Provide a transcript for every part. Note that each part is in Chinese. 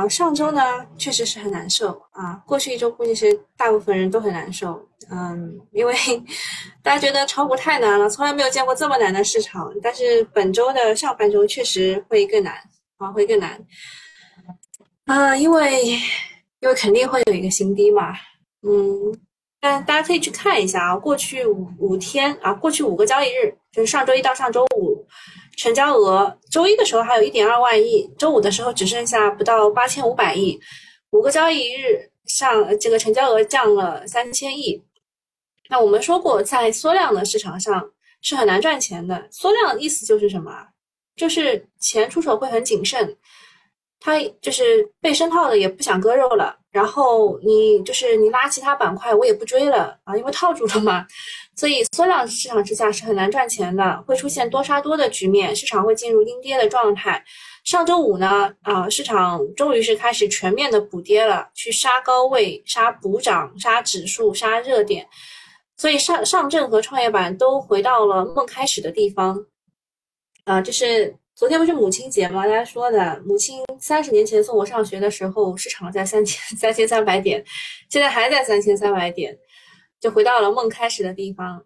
啊，上周呢确实是很难受啊，过去一周估计是大部分人都很难受，嗯，因为 大家觉得炒股太难了，从来没有见过这么难的市场。但是本周的上半周确实会更难啊，会更难啊，因为因为肯定会有一个新低嘛，嗯，但大家可以去看一下啊，过去五五天啊，过去五个交易日，就是上周一到上周五。成交额周一的时候还有一点二万亿，周五的时候只剩下不到八千五百亿，五个交易日上这个成交额降了三千亿。那我们说过，在缩量的市场上是很难赚钱的。缩量的意思就是什么？就是钱出手会很谨慎，他就是被深套的也不想割肉了。然后你就是你拉其他板块，我也不追了啊，因为套住了嘛。所以缩量市场之下是很难赚钱的，会出现多杀多的局面，市场会进入阴跌的状态。上周五呢，啊，市场终于是开始全面的补跌了，去杀高位、杀补涨、杀指数、杀热点，所以上上证和创业板都回到了梦开始的地方。啊，就是昨天不是母亲节吗？大家说的，母亲三十年前送我上学的时候，市场在三千三千三百点，现在还在三千三百点。就回到了梦开始的地方。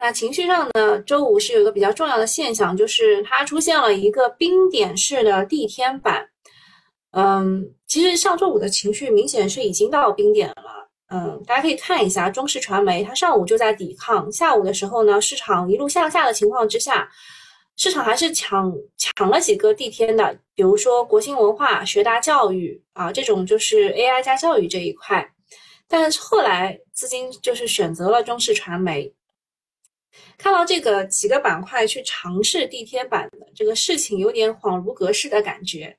那情绪上呢？周五是有一个比较重要的现象，就是它出现了一个冰点式的地天板。嗯，其实上周五的情绪明显是已经到冰点了。嗯，大家可以看一下中视传媒，它上午就在抵抗，下午的时候呢，市场一路向下的情况之下，市场还是抢抢了几个地天的，比如说国新文化、学达教育啊，这种就是 AI 加教育这一块。但是后来资金就是选择了中视传媒，看到这个几个板块去尝试地天板的这个事情，有点恍如隔世的感觉，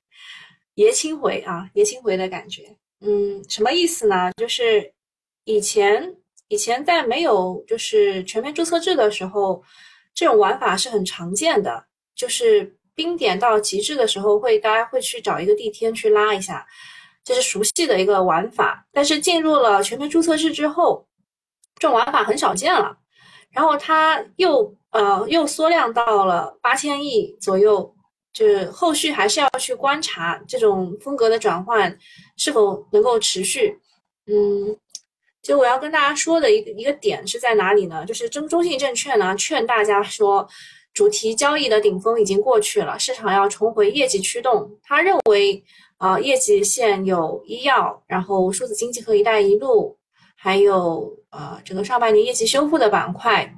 爷青回啊，爷青回的感觉。嗯，什么意思呢？就是以前以前在没有就是全面注册制的时候，这种玩法是很常见的，就是冰点到极致的时候，会大家会去找一个地天去拉一下。这是熟悉的一个玩法，但是进入了全民注册制之后，这种玩法很少见了。然后它又呃又缩量到了八千亿左右，就是后续还是要去观察这种风格的转换是否能够持续。嗯，就我要跟大家说的一个一个点是在哪里呢？就是中中信证券呢劝大家说，主题交易的顶峰已经过去了，市场要重回业绩驱动。他认为。啊，业绩线有医药，然后数字经济和一带一路，还有呃整个上半年业绩修复的板块，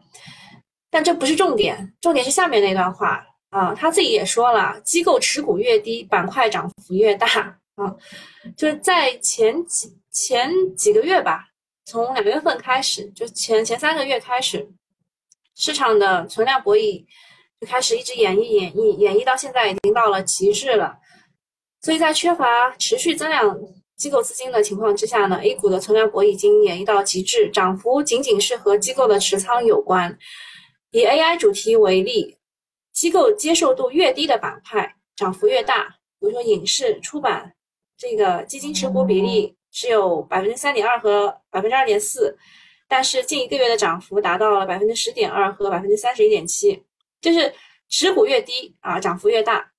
但这不是重点，重点是下面那段话啊，他自己也说了，机构持股越低，板块涨幅越大啊，就是在前几前几个月吧，从两月份开始，就前前三个月开始，市场的存量博弈就开始一直演绎演绎演绎到现在已经到了极致了。所以在缺乏持续增量机构资金的情况之下呢，A 股的存量博已经演绎到极致，涨幅仅仅是和机构的持仓有关。以 AI 主题为例，机构接受度越低的板块涨幅越大，比如说影视、出版，这个基金持股比例只有百分之三点二和百分之二点四，但是近一个月的涨幅达到了百分之十点二和百分之三十一点七，就是持股越低啊，涨幅越大，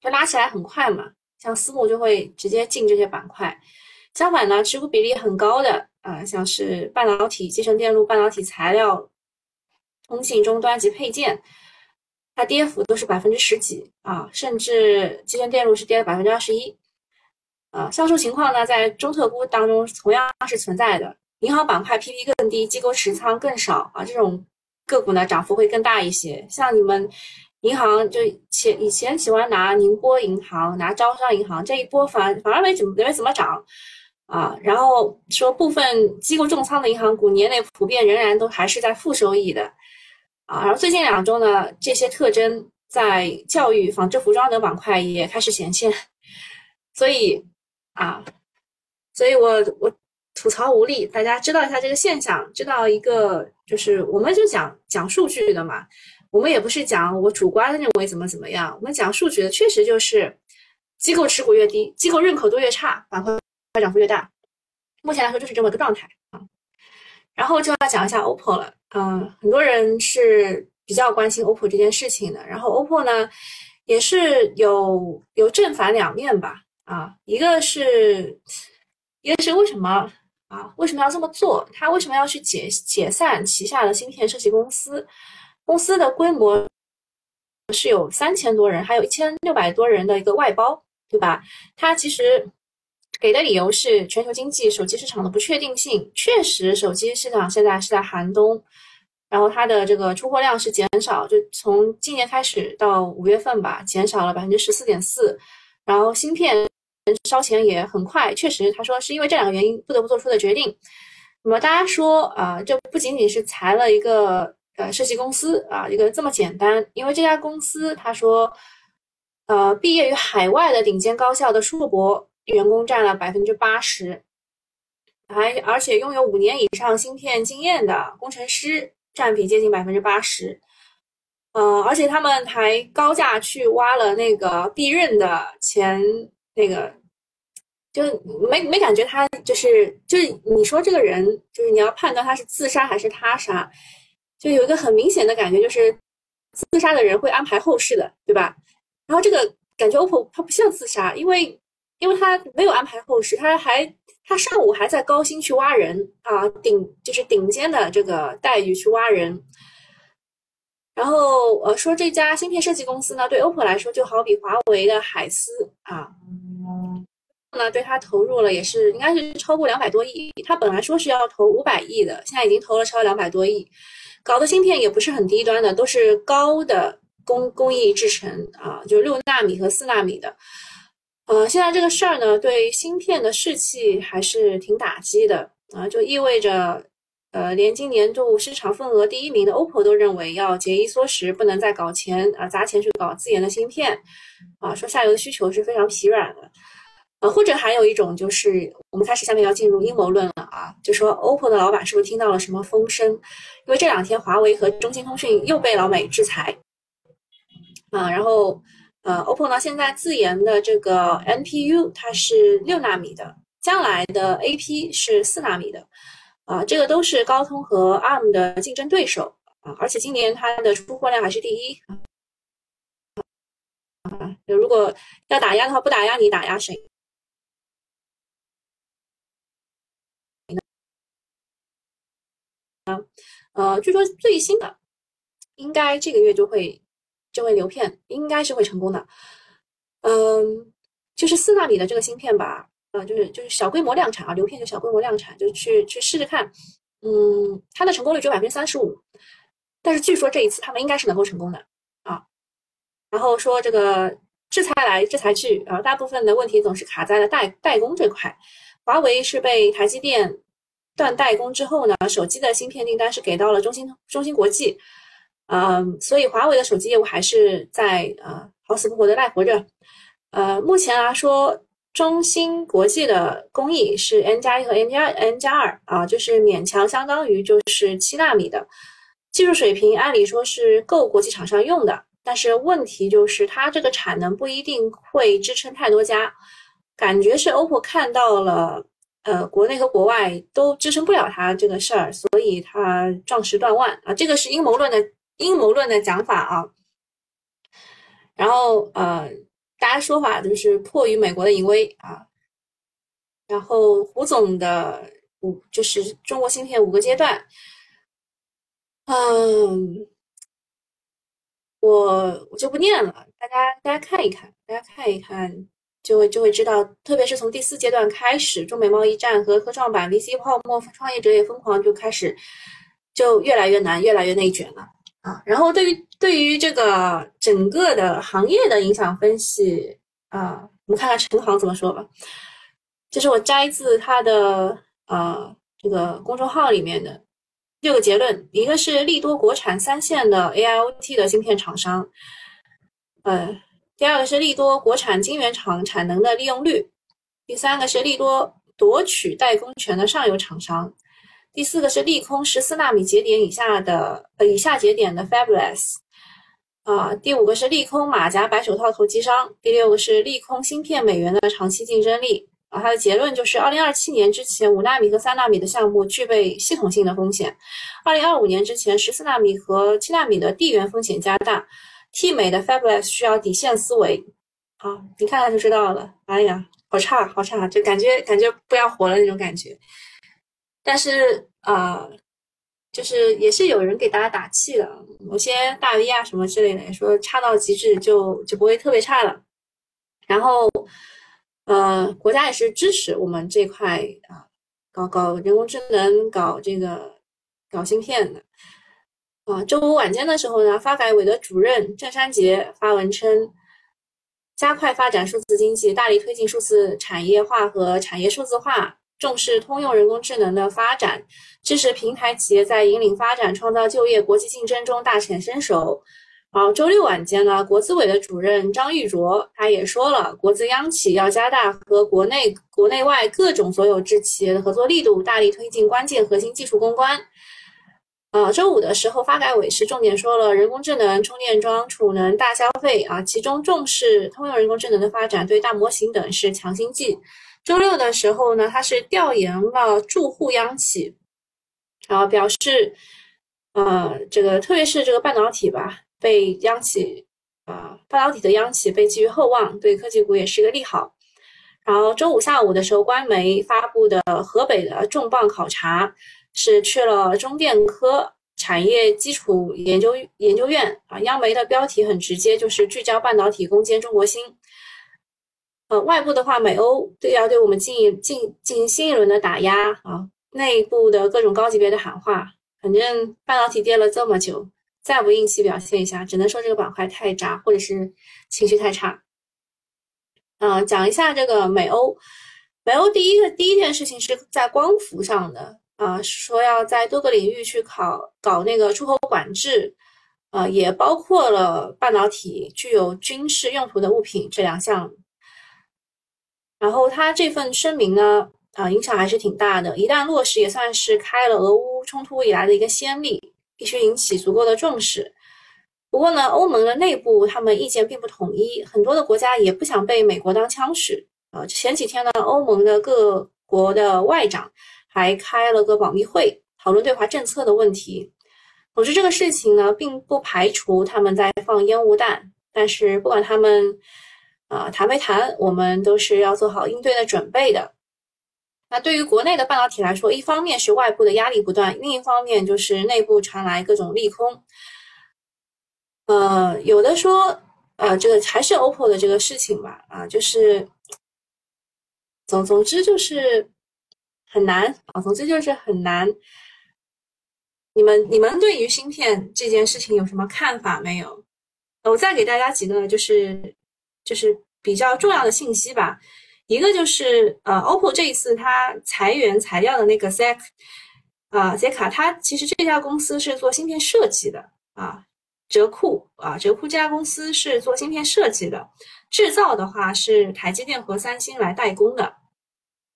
就拉起来很快嘛。像私募就会直接进这些板块，相反呢，持股比例很高的啊，像是半导体、集成电路、半导体材料、通信终端及配件，它跌幅都是百分之十几啊，甚至集成电路是跌了百分之二十一。啊，销售情况呢，在中特估当中同样是存在的。银行板块 PP 更低，机构持仓更少啊，这种个股呢，涨幅会更大一些。像你们。银行就前以前喜欢拿宁波银行、拿招商银行，这一波反反而没怎么没怎么涨啊。然后说部分机构重仓的银行股年内普遍仍然都还是在负收益的啊。然后最近两周呢，这些特征在教育、纺织、服装等板块也开始显现。所以啊，所以我我吐槽无力，大家知道一下这个现象，知道一个就是我们就讲讲数据的嘛。我们也不是讲我主观认为怎么怎么样，我们讲数据的，确实就是机构持股越低，机构认可度越差，板块涨幅越大。目前来说就是这么个状态啊。然后就要讲一下 OPPO 了，嗯，很多人是比较关心 OPPO 这件事情的。然后 OPPO 呢，也是有有正反两面吧。啊，一个是，一个是为什么啊？为什么要这么做？他为什么要去解解散旗下的芯片设计公司？公司的规模是有三千多人，还有一千六百多人的一个外包，对吧？他其实给的理由是全球经济手机市场的不确定性，确实手机市场现在是在寒冬。然后它的这个出货量是减少，就从今年开始到五月份吧，减少了百分之十四点四。然后芯片烧钱也很快，确实，他说是因为这两个原因不得不做出的决定。那么大家说啊，这不仅仅是裁了一个呃设计公司啊，一个这么简单，因为这家公司他说，呃，毕业于海外的顶尖高校的硕博员工占了百分之八十，还而且拥有五年以上芯片经验的工程师。占比接近百分之八十，呃，而且他们还高价去挖了那个避孕的钱，那个就没没感觉他就是就是你说这个人就是你要判断他是自杀还是他杀，就有一个很明显的感觉就是自杀的人会安排后事的，对吧？然后这个感觉 OPPO 他不像自杀，因为因为他没有安排后事，他还。他上午还在高薪去挖人啊，顶就是顶尖的这个待遇去挖人。然后呃说这家芯片设计公司呢，对 OPPO 来说就好比华为的海思啊，那对他投入了也是应该是超过两百多亿。他本来说是要投五百亿的，现在已经投了超两百多亿，搞的芯片也不是很低端的，都是高的工工艺制成啊，就是六纳米和四纳米的。呃，现在这个事儿呢，对芯片的士气还是挺打击的啊，就意味着，呃，连今年度市场份额第一名的 OPPO 都认为要节衣缩食，不能再搞钱啊，砸钱去搞自研的芯片，啊，说下游的需求是非常疲软的，啊，或者还有一种就是，我们开始下面要进入阴谋论了啊，就说 OPPO 的老板是不是听到了什么风声？因为这两天华为和中兴通讯又被老美制裁，啊，然后。呃，OPPO 呢现在自研的这个 NPU 它是六纳米的，将来的 AP 是四纳米的，啊，这个都是高通和 ARM 的竞争对手啊，而且今年它的出货量还是第一啊，如果要打压的话，不打压你打压谁？啊，呃，据说最新的应该这个月就会。就会流片应该是会成功的，嗯，就是四纳米的这个芯片吧，呃，就是就是小规模量产啊，流片就小规模量产，就去去试试看，嗯，它的成功率只有百分之三十五，但是据说这一次他们应该是能够成功的啊，然后说这个制裁来制裁去啊，大部分的问题总是卡在了代代工这块，华为是被台积电断代工之后呢，手机的芯片订单是给到了中芯中芯国际。嗯，所以华为的手机业务还是在呃好死不活的赖活着。呃，目前来说，中芯国际的工艺是 N 加一和 N 加 N 加二啊，就是勉强相当于就是七纳米的技术水平，按理说是够国际厂商用的。但是问题就是它这个产能不一定会支撑太多家，感觉是 OPPO 看到了，呃，国内和国外都支撑不了它这个事儿，所以它壮士断腕啊，这个是阴谋论的。阴谋论的讲法啊，然后呃，大家说法就是迫于美国的淫威啊，然后胡总的五就是中国芯片五个阶段，嗯，我我就不念了，大家大家看一看，大家看一看就会就会知道，特别是从第四阶段开始，中美贸易战和科创板 VC 泡沫，创业者也疯狂，就开始就越来越难，越来越内卷了。啊，然后对于对于这个整个的行业的影响分析啊，我们看看陈航怎么说吧。这是我摘自他的呃这个公众号里面的六个结论，一个是利多国产三线的 AIoT 的芯片厂商，呃，第二个是利多国产晶圆厂产能的利用率，第三个是利多夺取代工权的上游厂商。第四个是利空十四纳米节点以下的呃以下节点的 Fabless，啊，第五个是利空马甲白手套投机商，第六个是利空芯片美元的长期竞争力。啊，它的结论就是二零二七年之前五纳米和三纳米的项目具备系统性的风险，二零二五年之前十四纳米和七纳米的地缘风险加大，T 美的 Fabless 需要底线思维。好，你看看就知道了。哎呀，好差，好差，就感觉感觉不要活了那种感觉。但是啊，就是也是有人给大家打气的，某些大 V 啊什么之类的，说差到极致就就不会特别差了。然后，呃，国家也是支持我们这块啊，搞搞人工智能，搞这个搞芯片的。啊，周五晚间的时候呢，发改委的主任郑山杰发文称。加快发展数字经济，大力推进数字产业化和产业数字化，重视通用人工智能的发展，支持平台企业在引领发展、创造就业、国际竞争中大显身手。好周六晚间呢，国资委的主任张玉卓他也说了，国资央企要加大和国内国内外各种所有制企业的合作力度，大力推进关键核心技术攻关。呃，周五的时候，发改委是重点说了人工智能、充电桩、储能大消费啊，其中重视通用人工智能的发展，对大模型等是强心剂。周六的时候呢，他是调研了住户央企，然后表示，呃，这个特别是这个半导体吧，被央企啊，半导体的央企被寄予厚望，对科技股也是一个利好。然后周五下午的时候，官媒发布的河北的重磅考察。是去了中电科产业基础研究研究院啊，央媒的标题很直接，就是聚焦半导体攻坚中国芯。呃，外部的话，美欧对要对我们进进进行新一轮的打压啊，内部的各种高级别的喊话，反正半导体跌了这么久，再不硬气表现一下，只能说这个板块太渣，或者是情绪太差。嗯，讲一下这个美欧，美欧第一个第一件事情是在光伏上的。啊，说要在多个领域去考搞那个出口管制，呃，也包括了半导体具有军事用途的物品这两项。然后他这份声明呢，啊，影响还是挺大的。一旦落实，也算是开了俄乌冲突以来的一个先例，必须引起足够的重视。不过呢，欧盟的内部他们意见并不统一，很多的国家也不想被美国当枪使。啊，前几天呢，欧盟的各国的外长。还开了个保密会，讨论对华政策的问题。总之，这个事情呢，并不排除他们在放烟雾弹。但是，不管他们啊谈没谈，我们都是要做好应对的准备的。那对于国内的半导体来说，一方面是外部的压力不断，另一方面就是内部传来各种利空。呃，有的说，呃，这个还是 OPPO 的这个事情吧，啊，就是总总之就是。很难啊，总之就是很难。你们你们对于芯片这件事情有什么看法没有？我再给大家几个就是就是比较重要的信息吧。一个就是呃，OPPO 这一次它裁员裁掉的那个 z e k 啊 z e k 它其实这家公司是做芯片设计的啊。哲库啊，哲库这家公司是做芯片设计的，制造的话是台积电和三星来代工的。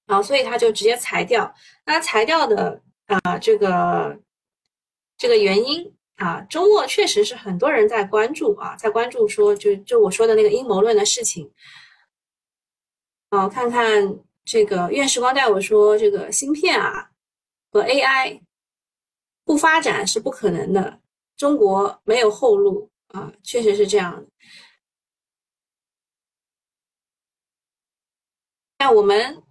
然后，所以他就直接裁掉。那裁掉的啊，这个这个原因啊，周末确实是很多人在关注啊，在关注说，就就我说的那个阴谋论的事情。啊，看看这个院士光带我说，这个芯片啊和 AI 不发展是不可能的，中国没有后路啊，确实是这样。那我们。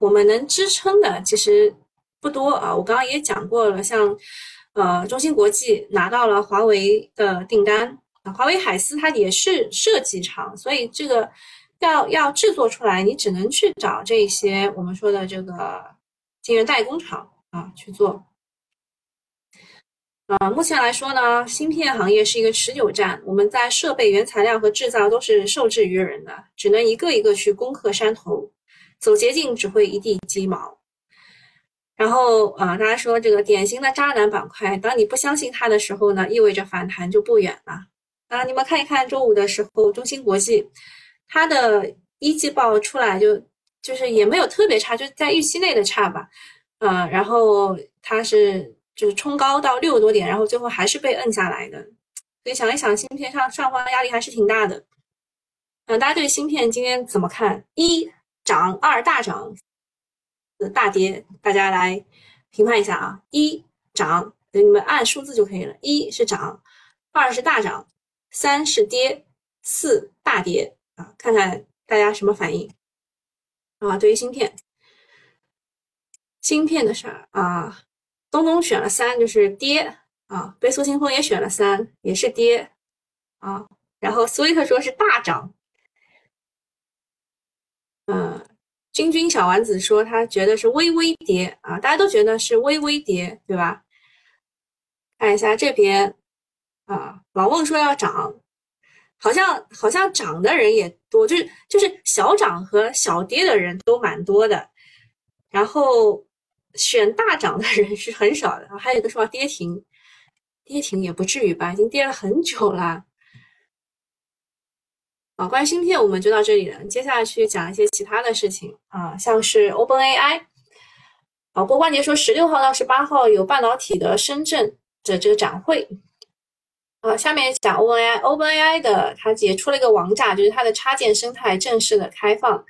我们能支撑的其实不多啊，我刚刚也讲过了，像呃中芯国际拿到了华为的订单啊，华为海思它也是设计厂，所以这个要要制作出来，你只能去找这些我们说的这个晶圆代工厂啊去做。啊，目前来说呢，芯片行业是一个持久战，我们在设备、原材料和制造都是受制于人的，只能一个一个去攻克山头。走捷径只会一地鸡毛，然后啊，大家说这个典型的渣男板块，当你不相信它的时候呢，意味着反弹就不远了啊！你们看一看周五的时候，中芯国际它的一季报出来就就是也没有特别差，就在预期内的差吧，啊，然后它是就是冲高到六多点，然后最后还是被摁下来的，所以想一想，芯片上上方压力还是挺大的。嗯，大家对芯片今天怎么看？一。涨二大涨，大跌，大家来评判一下啊！一涨，你们按数字就可以了。一是涨，二是大涨，三是跌，四大跌啊！看看大家什么反应？啊，对于芯片，芯片的事儿啊，东东选了三，就是跌啊，倍速清风也选了三，也是跌啊，然后 sweet 说是大涨，嗯，君君小丸子说他觉得是微微跌啊，大家都觉得是微微跌，对吧？看一下这边啊，老孟说要涨。好像好像涨的人也多，就是就是小涨和小跌的人都蛮多的，然后选大涨的人是很少的。还有一个说跌停，跌停也不至于吧，已经跌了很久了。啊，关于芯片我们就到这里了，接下去讲一些其他的事情啊，像是 OpenAI。啊，郭冠杰说十六号到十八号有半导体的深圳的这个展会。啊，下面讲 OpenAI，OpenAI 的它也出了一个王炸，就是它的插件生态正式的开放。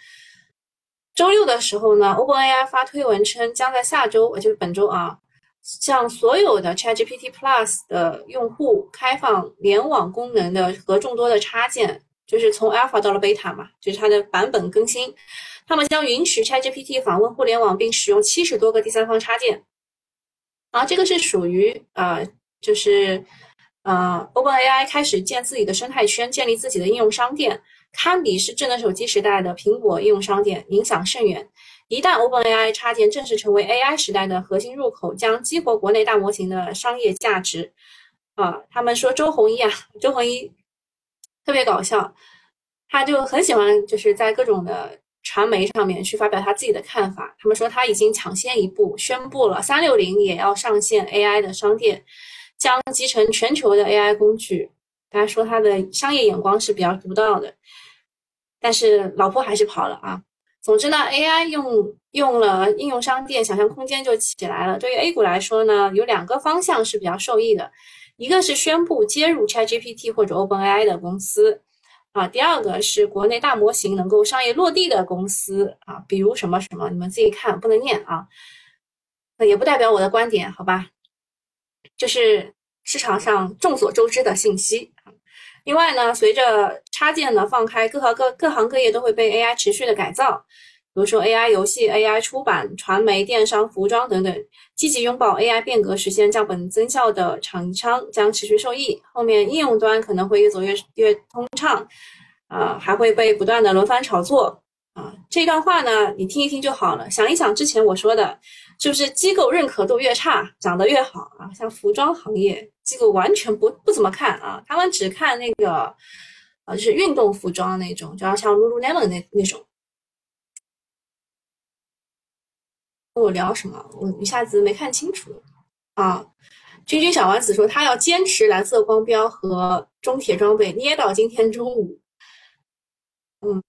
周六的时候呢，OpenAI 发推文称，将在下周，就是本周啊，向所有的 ChatGPT Plus 的用户开放联网功能的和众多的插件，就是从 Alpha 到了 Beta 嘛，就是它的版本更新，他们将允许 ChatGPT 访问互联网并使用七十多个第三方插件。啊，这个是属于呃，就是。呃，OpenAI 开始建自己的生态圈，建立自己的应用商店，堪比是智能手机时代的苹果应用商店，影响甚远。一旦 OpenAI 插件正式成为 AI 时代的核心入口，将激活国内大模型的商业价值。啊，他们说周鸿祎啊，周鸿祎特别搞笑，他就很喜欢就是在各种的传媒上面去发表他自己的看法。他们说他已经抢先一步宣布了，三六零也要上线 AI 的商店。将集成全球的 AI 工具，大家说他的商业眼光是比较独到的，但是老婆还是跑了啊。总之呢，AI 用用了应用商店，想象空间就起来了。对于 A 股来说呢，有两个方向是比较受益的，一个是宣布接入 ChatGPT 或者 OpenAI 的公司啊，第二个是国内大模型能够商业落地的公司啊，比如什么什么，你们自己看，不能念啊，那也不代表我的观点，好吧？就是市场上众所周知的信息另外呢，随着插件的放开，各行各各行各业都会被 AI 持续的改造。比如说 AI 游戏、AI 出版、传媒、电商、服装等等，积极拥抱 AI 变革，实现降本增效的厂商将持续受益。后面应用端可能会越走越越通畅，啊，还会被不断的轮番炒作。啊，这段话呢，你听一听就好了。想一想之前我说的，是不是机构认可度越差，涨得越好啊？像服装行业，机构完全不不怎么看啊，他们只看那个，呃，就是运动服装那种，就要像 Lululemon 那那种。跟我聊什么？我一下子没看清楚啊。君君小丸子说他要坚持蓝色光标和中铁装备，捏到今天中午。嗯。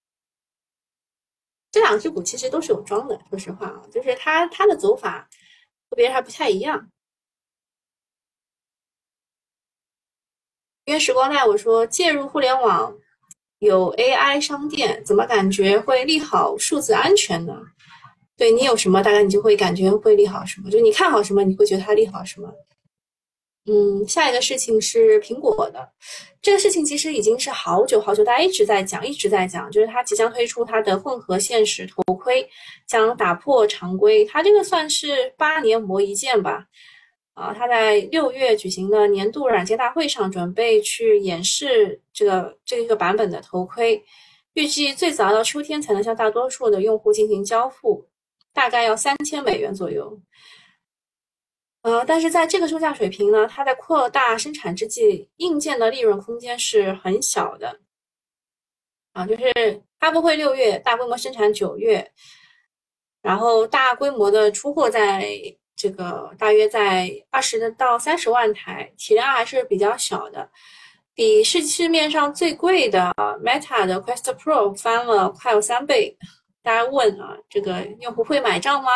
这两只股其实都是有装的，说实话啊，就是它它的走法和别人还不太一样。因为时光带我说介入互联网有 AI 商店，怎么感觉会利好数字安全呢？对你有什么，大概你就会感觉会利好什么，就你看好什么，你会觉得它利好什么。嗯，下一个事情是苹果的，这个事情其实已经是好久好久，大家一直在讲，一直在讲，就是它即将推出它的混合现实头盔，将打破常规。它这个算是八年磨一剑吧？啊，它在六月举行的年度软件大会上，准备去演示这个这一个版本的头盔，预计最早到秋天才能向大多数的用户进行交付，大概要三千美元左右。呃，但是在这个售价水平呢，它在扩大生产之际，硬件的利润空间是很小的，啊，就是发布会六月，大规模生产九月，然后大规模的出货在这个大约在二十到三十万台，体量还是比较小的，比市市面上最贵的 Meta 的 Quest Pro 翻了快有三倍。大家问啊，这个用户会买账吗？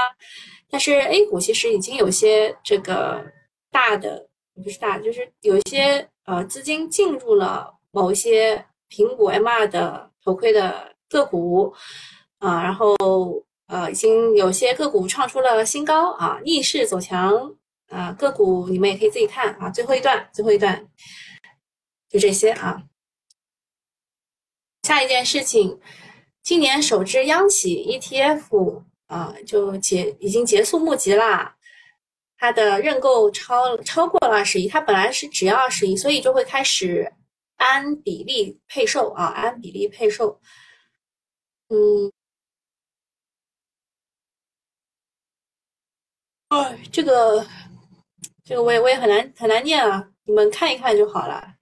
但是 A 股其实已经有些这个大的不是大，就是有一些呃资金进入了某一些苹果 MR 的头盔的个股啊，然后呃已经有些个股创出了新高啊，逆势走强啊，个股你们也可以自己看啊，最后一段最后一段就这些啊。下一件事情今年首支央企 ETF 啊，就结已经结束募集啦。它的认购超超过了二十亿，它本来是只要二十亿，所以就会开始按比例配售啊，按比例配售。嗯，哎，这个这个我也我也很难很难念啊，你们看一看就好了。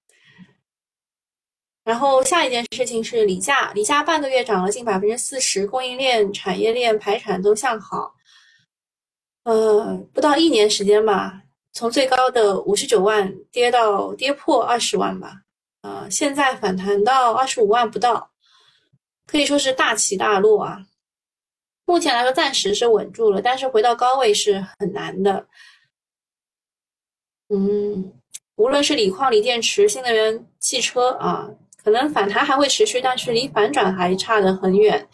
然后下一件事情是锂价，锂价半个月涨了近百分之四十，供应链、产业链排产都向好。呃，不到一年时间吧，从最高的五十九万跌到跌破二十万吧。呃，现在反弹到二十五万不到，可以说是大起大落啊。目前来说暂时是稳住了，但是回到高位是很难的。嗯，无论是锂矿、锂电池、新能源汽车啊。可能反弹还会持续，但是离反转还差得很远，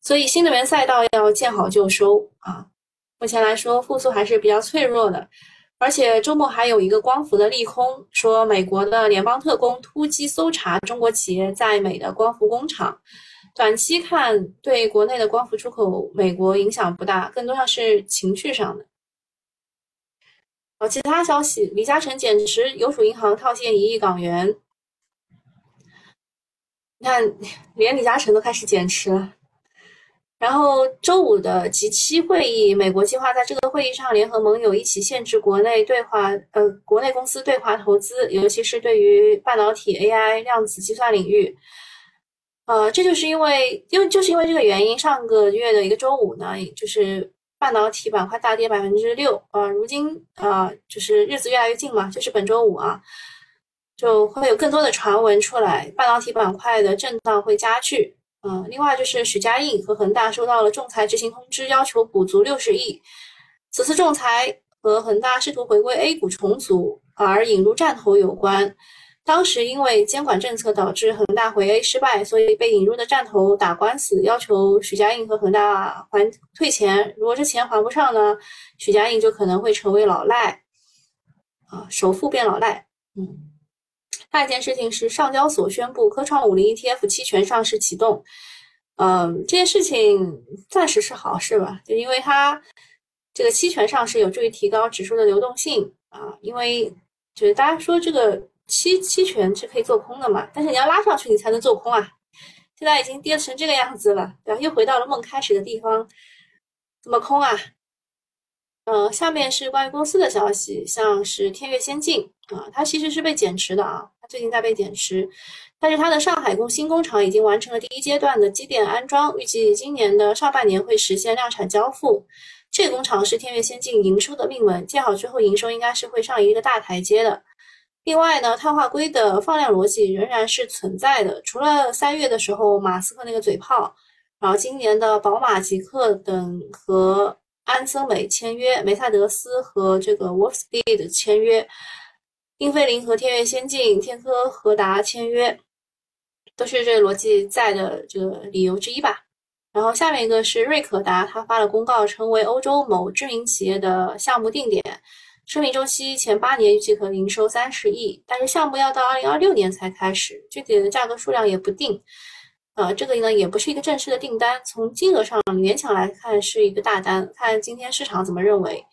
所以新能源赛道要见好就收啊。目前来说，复苏还是比较脆弱的，而且周末还有一个光伏的利空，说美国的联邦特工突击搜查中国企业在美的光伏工厂，短期看对国内的光伏出口美国影响不大，更多像是情绪上的。好，其他消息，李嘉诚减持邮储银行套现一亿港元。你看，连李嘉诚都开始减持了。然后周五的 G 七会议，美国计划在这个会议上联合盟友一起限制国内对华呃国内公司对华投资，尤其是对于半导体、AI、量子计算领域。呃，这就是因为，因为就是因为这个原因，上个月的一个周五呢，就是半导体板块大跌百分之六。呃，如今啊，就是日子越来越近嘛，就是本周五啊。就会有更多的传闻出来，半导体板块的震荡会加剧。嗯，另外就是许家印和恒大收到了仲裁执行通知，要求补足六十亿。此次仲裁和恒大试图回归 A 股重组而引入战投有关。当时因为监管政策导致恒大回 A 失败，所以被引入的战投打官司，要求许家印和恒大还退钱。如果这钱还不上呢，许家印就可能会成为老赖，啊，首富变老赖。嗯。下一件事情是上交所宣布科创五零 ETF 期权上市启动，嗯，这件事情暂时是好事吧？就因为它这个期权上市有助于提高指数的流动性啊，因为就是大家说这个期期权是可以做空的嘛，但是你要拉上去你才能做空啊，现在已经跌成这个样子了，对吧？又回到了梦开始的地方，怎么空啊？呃，下面是关于公司的消息，像是天越先进啊，它其实是被减持的啊。它最近在被减持，但是它的上海工新工厂已经完成了第一阶段的机电安装，预计今年的上半年会实现量产交付。这个工厂是天越先进营收的命门，建好之后营收应该是会上一个大台阶的。另外呢，碳化硅的放量逻辑仍然是存在的，除了三月的时候马斯克那个嘴炮，然后今年的宝马、极客等和安森美签约，梅赛德斯和这个 Wolfspeed 签约。英飞凌和天越先进、天科和达签约，都是这个逻辑在的这个理由之一吧。然后下面一个是瑞可达，他发了公告，成为欧洲某知名企业的项目定点，生命周期前八年预计可营收三十亿，但是项目要到二零二六年才开始，具体的价格数量也不定。呃，这个呢也不是一个正式的订单，从金额上勉强来看是一个大单，看今天市场怎么认为。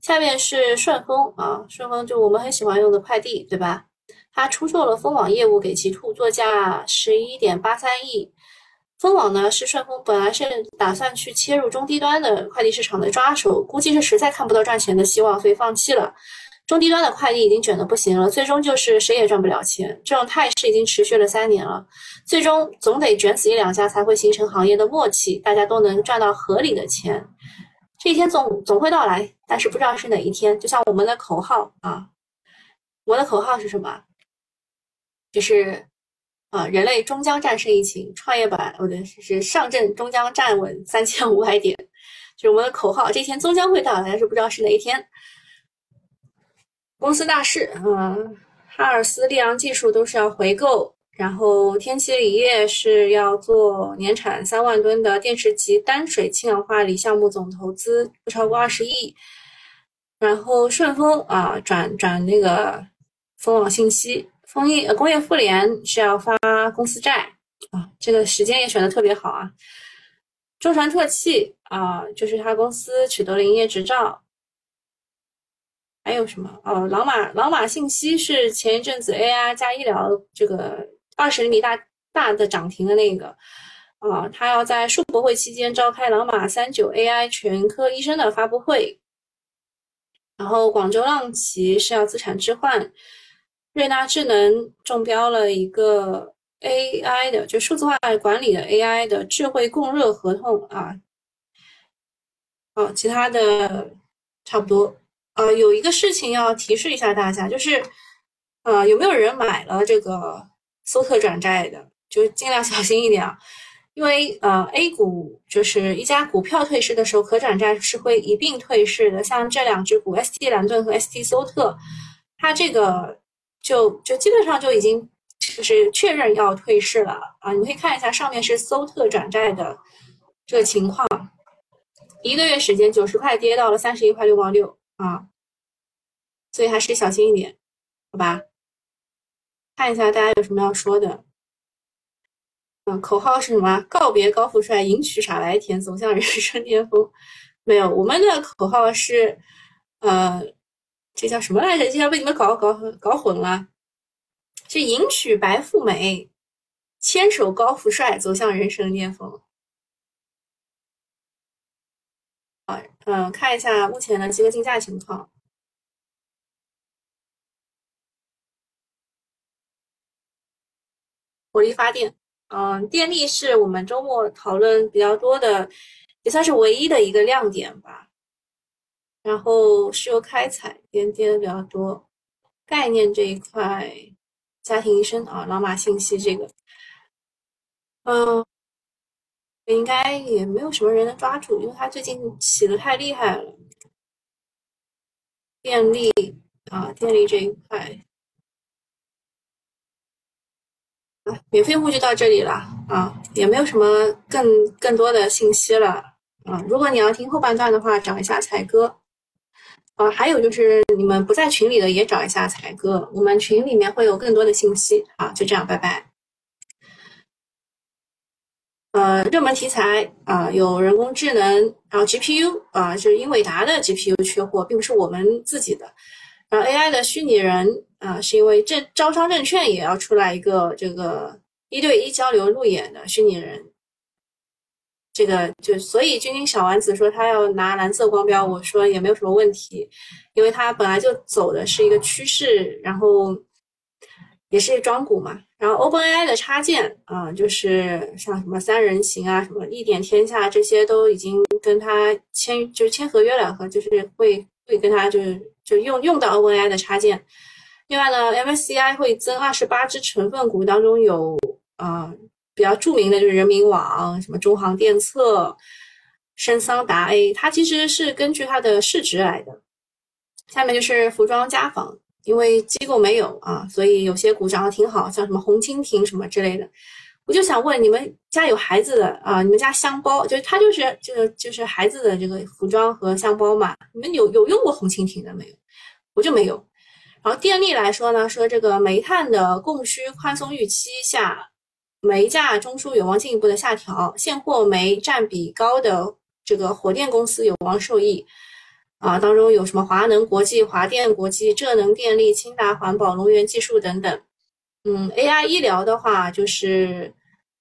下面是顺丰啊，顺丰就我们很喜欢用的快递，对吧？它出售了蜂网业务给奇兔，作价十一点八三亿。蜂网呢是顺丰本来是打算去切入中低端的快递市场的抓手，估计是实在看不到赚钱的希望，所以放弃了。中低端的快递已经卷得不行了，最终就是谁也赚不了钱。这种态势已经持续了三年了，最终总得卷死一两家才会形成行业的默契，大家都能赚到合理的钱。这一天总总会到来，但是不知道是哪一天。就像我们的口号啊，我的口号是什么？就是啊，人类终将战胜疫情，创业板我的，是上证终将站稳三千五百点，就是我们的口号。这一天终将会到来，但是不知道是哪一天。公司大事，嗯，哈尔斯、利昂技术都是要回购。然后天齐锂业是要做年产三万吨的电池级单水氢氧化锂项目，总投资不超过二十亿。然后顺丰啊转转那个蜂网信息，丰业呃工业富联是要发公司债啊，这个时间也选的特别好啊。中传特气啊，就是他公司取得了营业执照。还有什么？哦，朗玛朗玛信息是前一阵子 AI 加医疗这个二十厘米大大的涨停的那个啊，他要在数博会期间召开朗玛三九 AI 全科医生的发布会。然后广州浪奇是要资产置换，瑞纳智能中标了一个 AI 的，就数字化管理的 AI 的智慧供热合同啊。好，其他的差不多。呃，有一个事情要提示一下大家，就是，呃，有没有人买了这个搜特转债的？就尽量小心一点啊，因为呃，A 股就是一家股票退市的时候，可转债是会一并退市的。像这两只股，ST 蓝盾和 ST 搜特，它这个就就基本上就已经就是确认要退市了啊。你可以看一下上面是搜特转债的这个情况，一个月时间九十块跌到了三十一块六毛六。啊，所以还是小心一点，好吧？看一下大家有什么要说的。嗯，口号是什么？告别高富帅，迎娶傻白甜，走向人生巅峰。没有，我们的口号是，呃，这叫什么来着？这叫被你们搞搞搞混了。是迎娶白富美，牵手高富帅，走向人生巅峰。嗯，看一下目前的几个竞价情况。火力发电，嗯，电力是我们周末讨论比较多的，也算是唯一的一个亮点吧。然后石油开采跌跌的比较多，概念这一块，家庭医生啊，老马信息这个，嗯。应该也没有什么人能抓住，因为它最近起的太厉害了。电力啊，电力这一块啊，免费户就到这里了啊，也没有什么更更多的信息了啊。如果你要听后半段的话，找一下才哥啊。还有就是你们不在群里的也找一下才哥，我们群里面会有更多的信息啊。就这样，拜拜。呃，热门题材啊，有人工智能，然后 GPU 啊，就是英伟达的 GPU 缺货，并不是我们自己的。然后 AI 的虚拟人啊，是因为证招商证券也要出来一个这个一对一交流路演的虚拟人。这个就所以君君小丸子说他要拿蓝色光标，我说也没有什么问题，因为他本来就走的是一个趋势，然后也是庄股嘛。然后 OpenAI 的插件啊，就是像什么三人行啊，什么一点天下这些都已经跟他签，就是签合约了，和就是会会跟他就是就用用到 OpenAI 的插件。另外呢，MSCI 会增二十八只成分股，当中有啊比较著名的就是人民网、什么中航电测、深桑达 A，它其实是根据它的市值来的。下面就是服装家纺。因为机构没有啊，所以有些股涨得挺好，像什么红蜻蜓什么之类的。我就想问你们家有孩子的啊，你们家箱包就是它就是这个就是孩子的这个服装和箱包嘛？你们有有用过红蜻蜓的没有？我就没有。然后电力来说呢，说这个煤炭的供需宽松预期下，煤价中枢有望进一步的下调，现货煤占比高的这个火电公司有望受益。啊，当中有什么华能国际、华电国际、浙能电力、清达环保、龙源技术等等。嗯，AI 医疗的话，就是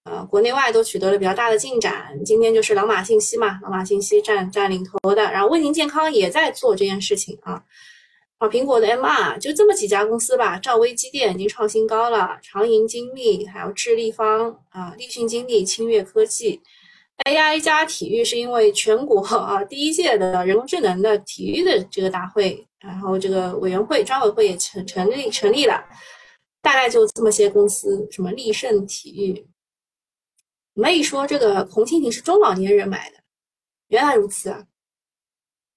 呃，国内外都取得了比较大的进展。今天就是朗玛信息嘛，朗玛信息占占领头的，然后卫宁健康也在做这件事情啊。啊，苹果的 MR 就这么几家公司吧，兆微机电已经创新高了，长盈精密，还有智立方啊，立讯精密、清越科技。AI 加体育是因为全国啊第一届的人工智能的体育的这个大会，然后这个委员会专委会也成成立成立了，大概就这么些公司，什么立盛体育。我们一说这个红蜻蜓是中老年人买的，原来如此啊！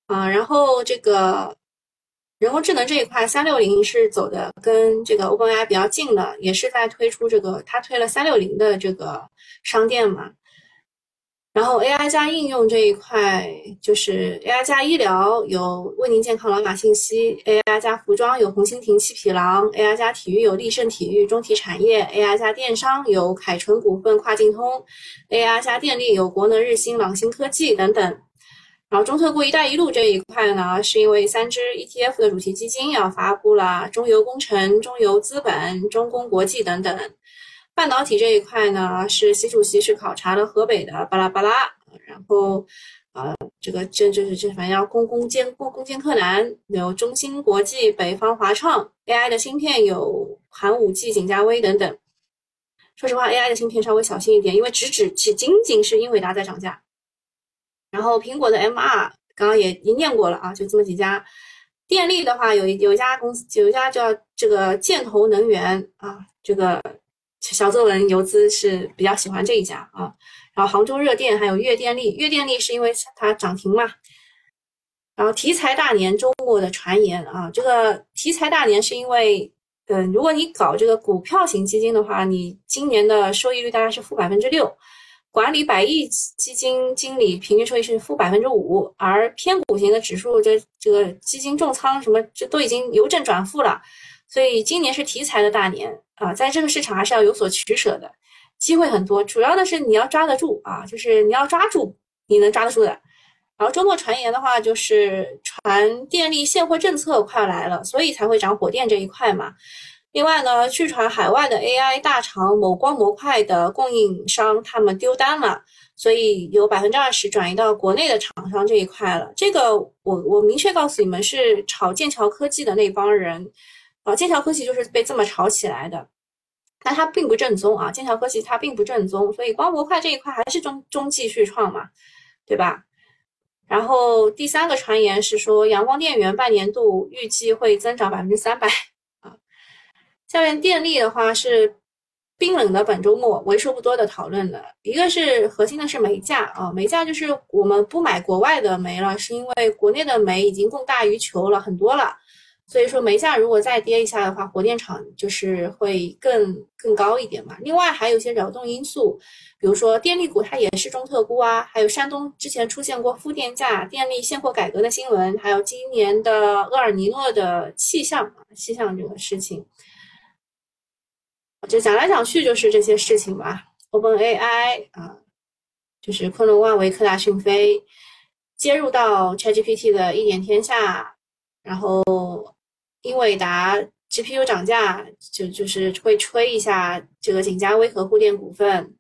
啊，然后这个人工智能这一块，三六零是走的跟这个 OpenAI 比较近的，也是在推出这个，它推了三六零的这个商店嘛。然后 AI 加应用这一块，就是 AI 加医疗有为您健康老马信息，AI 加服装有红蜻蜓、七匹狼，AI 加体育有立盛体育、中体产业，AI 加电商有凯纯股份、跨境通，AI 加电力有国能、日新、朗新科技等等。然后中特估“一带一路”这一块呢，是因为三只 ETF 的主题基金要发布了，中油工程、中油资本、中公国际等等。半导体这一块呢，是习主席是考察了河北的巴拉巴拉，然后，呃，这个这这这反正要攻攻坚攻攻坚克难，有中芯国际、北方华创，AI 的芯片有寒武纪、景嘉微等等。说实话，AI 的芯片稍微小心一点，因为只只只仅仅是英伟达在涨价。然后苹果的 MR 刚刚也也念过了啊，就这么几家。电力的话，有一有一家公司，有一家叫这个箭头能源啊，这个。小作文游资是比较喜欢这一家啊，然后杭州热电还有粤电力，粤电力是因为它涨停嘛。然后题材大年周末的传言啊，这个题材大年是因为，嗯，如果你搞这个股票型基金的话，你今年的收益率大概是负百分之六，管理百亿基金经理平均收益是负百分之五，而偏股型的指数这这个基金重仓什么这都已经由正转负了。所以今年是题材的大年啊，在这个市场还是要有所取舍的，机会很多，主要的是你要抓得住啊，就是你要抓住你能抓得住的。然后周末传言的话，就是传电力现货政策快要来了，所以才会涨火电这一块嘛。另外呢，据传海外的 AI 大厂某光模块的供应商他们丢单了，所以有百分之二十转移到国内的厂商这一块了。这个我我明确告诉你们，是炒剑桥科技的那帮人。啊，剑桥科技就是被这么炒起来的，但它并不正宗啊。剑桥科技它并不正宗，所以光模块这一块还是中中继续创嘛，对吧？然后第三个传言是说，阳光电源半年度预计会增长百分之三百啊。下面电力的话是冰冷的本周末为数不多的讨论的一个是核心的是煤价啊，煤价就是我们不买国外的煤了，是因为国内的煤已经供大于求了很多了。所以说煤价如果再跌一下的话，火电厂就是会更更高一点嘛。另外还有一些扰动因素，比如说电力股它也是中特估啊，还有山东之前出现过负电价、电力现货改革的新闻，还有今年的厄尔尼诺的气象气象这个事情，就讲来讲去就是这些事情吧。Open AI 啊，就是昆仑万维、科大讯飞接入到 ChatGPT 的一点天下，然后。英伟达 GPU 涨价，就就是会吹一下这个景嘉微和沪电股份，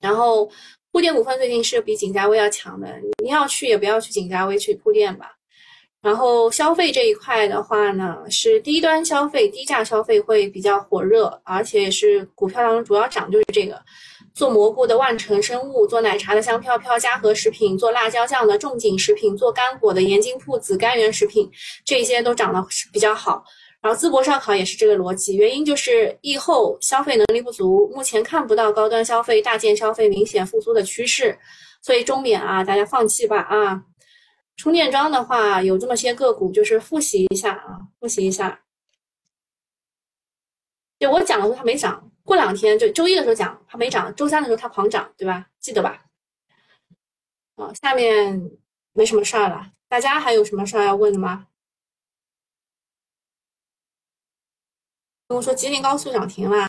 然后沪电股份最近是比景嘉微要强的，你要去也不要去景嘉微，去沪电吧。然后消费这一块的话呢，是低端消费、低价消费会比较火热，而且是股票当中主要涨就是这个。做蘑菇的万成生物，做奶茶的香飘飘嘉禾食品，做辣椒酱的仲景食品，做干果的盐津铺子甘源食品，这些都涨得比较好。然后淄博烧烤也是这个逻辑，原因就是疫后消费能力不足，目前看不到高端消费、大件消费明显复苏的趋势，所以中免啊，大家放弃吧啊。充电桩的话，有这么些个股，就是复习一下啊，复习一下。就我讲的时候它没涨。过两天就周一的时候讲它没涨，周三的时候它狂涨，对吧？记得吧？好，下面没什么事儿了，大家还有什么事儿要问的吗？跟我说吉林高速涨停了，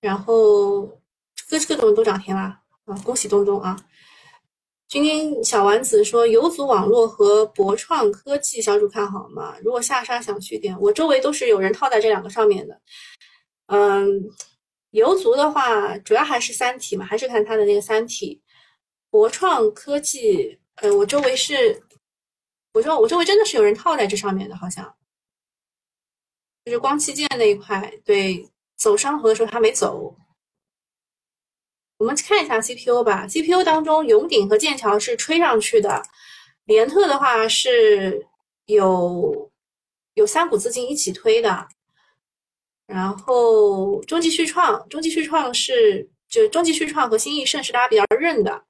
然后各各种都涨停了啊！恭喜东东啊！君君小丸子说游族网络和博创科技小主看好吗？如果下杀想去点，我周围都是有人套在这两个上面的。嗯，游族的话，主要还是三体嘛，还是看它的那个三体。博创科技，呃，我周围是，我说我周围真的是有人套在这上面的，好像，就是光器件那一块，对，走商河的时候他没走。我们看一下 CPU 吧，CPU 当中，永鼎和剑桥是吹上去的，联特的话是有有三股资金一起推的。然后中继续创，中继续创是就中继续创和新易盛是大家比较认的，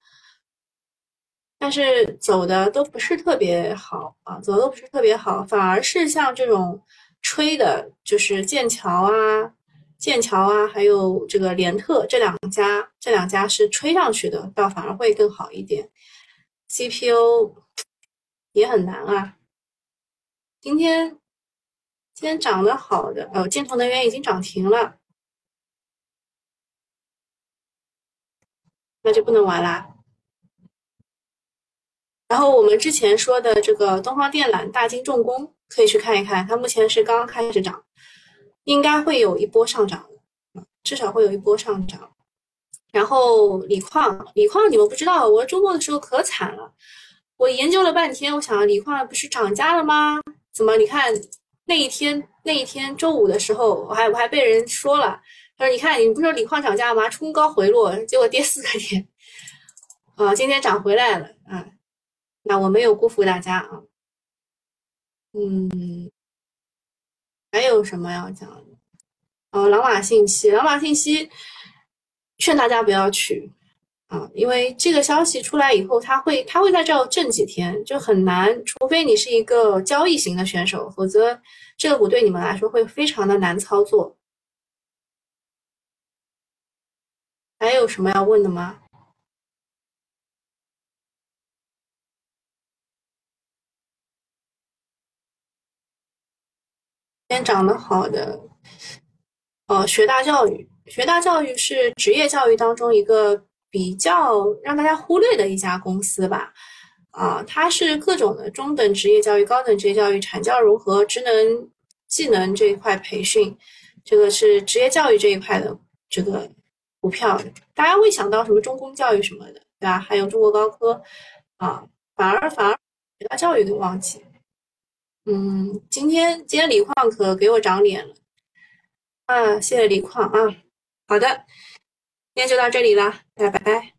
但是走的都不是特别好啊，走的都不是特别好，反而是像这种吹的，就是剑桥啊、剑桥啊，还有这个联特这两家，这两家是吹上去的，倒反而会更好一点。CPU 也很难啊。今天今天涨得好的哦，建投能源已经涨停了，那就不能玩啦。然后我们之前说的这个东方电缆、大金重工可以去看一看，它目前是刚刚开始涨，应该会有一波上涨至少会有一波上涨。然后锂矿，锂矿你们不知道，我周末的时候可惨了，我研究了半天，我想锂矿不是涨价了吗？怎么你看那一天那一天周五的时候，我还我还被人说了，他说你看你不是说锂矿涨价吗？冲高回落，结果跌四个点，啊，今天涨回来了啊。那我没有辜负大家啊，嗯，还有什么要讲的？哦，朗玛信息，朗玛信息，劝大家不要去啊，因为这个消息出来以后，它会它会在这儿震几天，就很难，除非你是一个交易型的选手，否则这个股对你们来说会非常的难操作。还有什么要问的吗？先涨得好的，呃，学大教育，学大教育是职业教育当中一个比较让大家忽略的一家公司吧，啊，它是各种的中等职业教育、高等职业教育、产教融合、职能技能这一块培训，这个是职业教育这一块的这个股票，大家会想到什么中公教育什么的，对吧？还有中国高科，啊，反而反而学大教育给忘记。嗯，今天今天锂矿可给我长脸了啊！谢谢锂矿啊，好的，今天就到这里了，拜拜。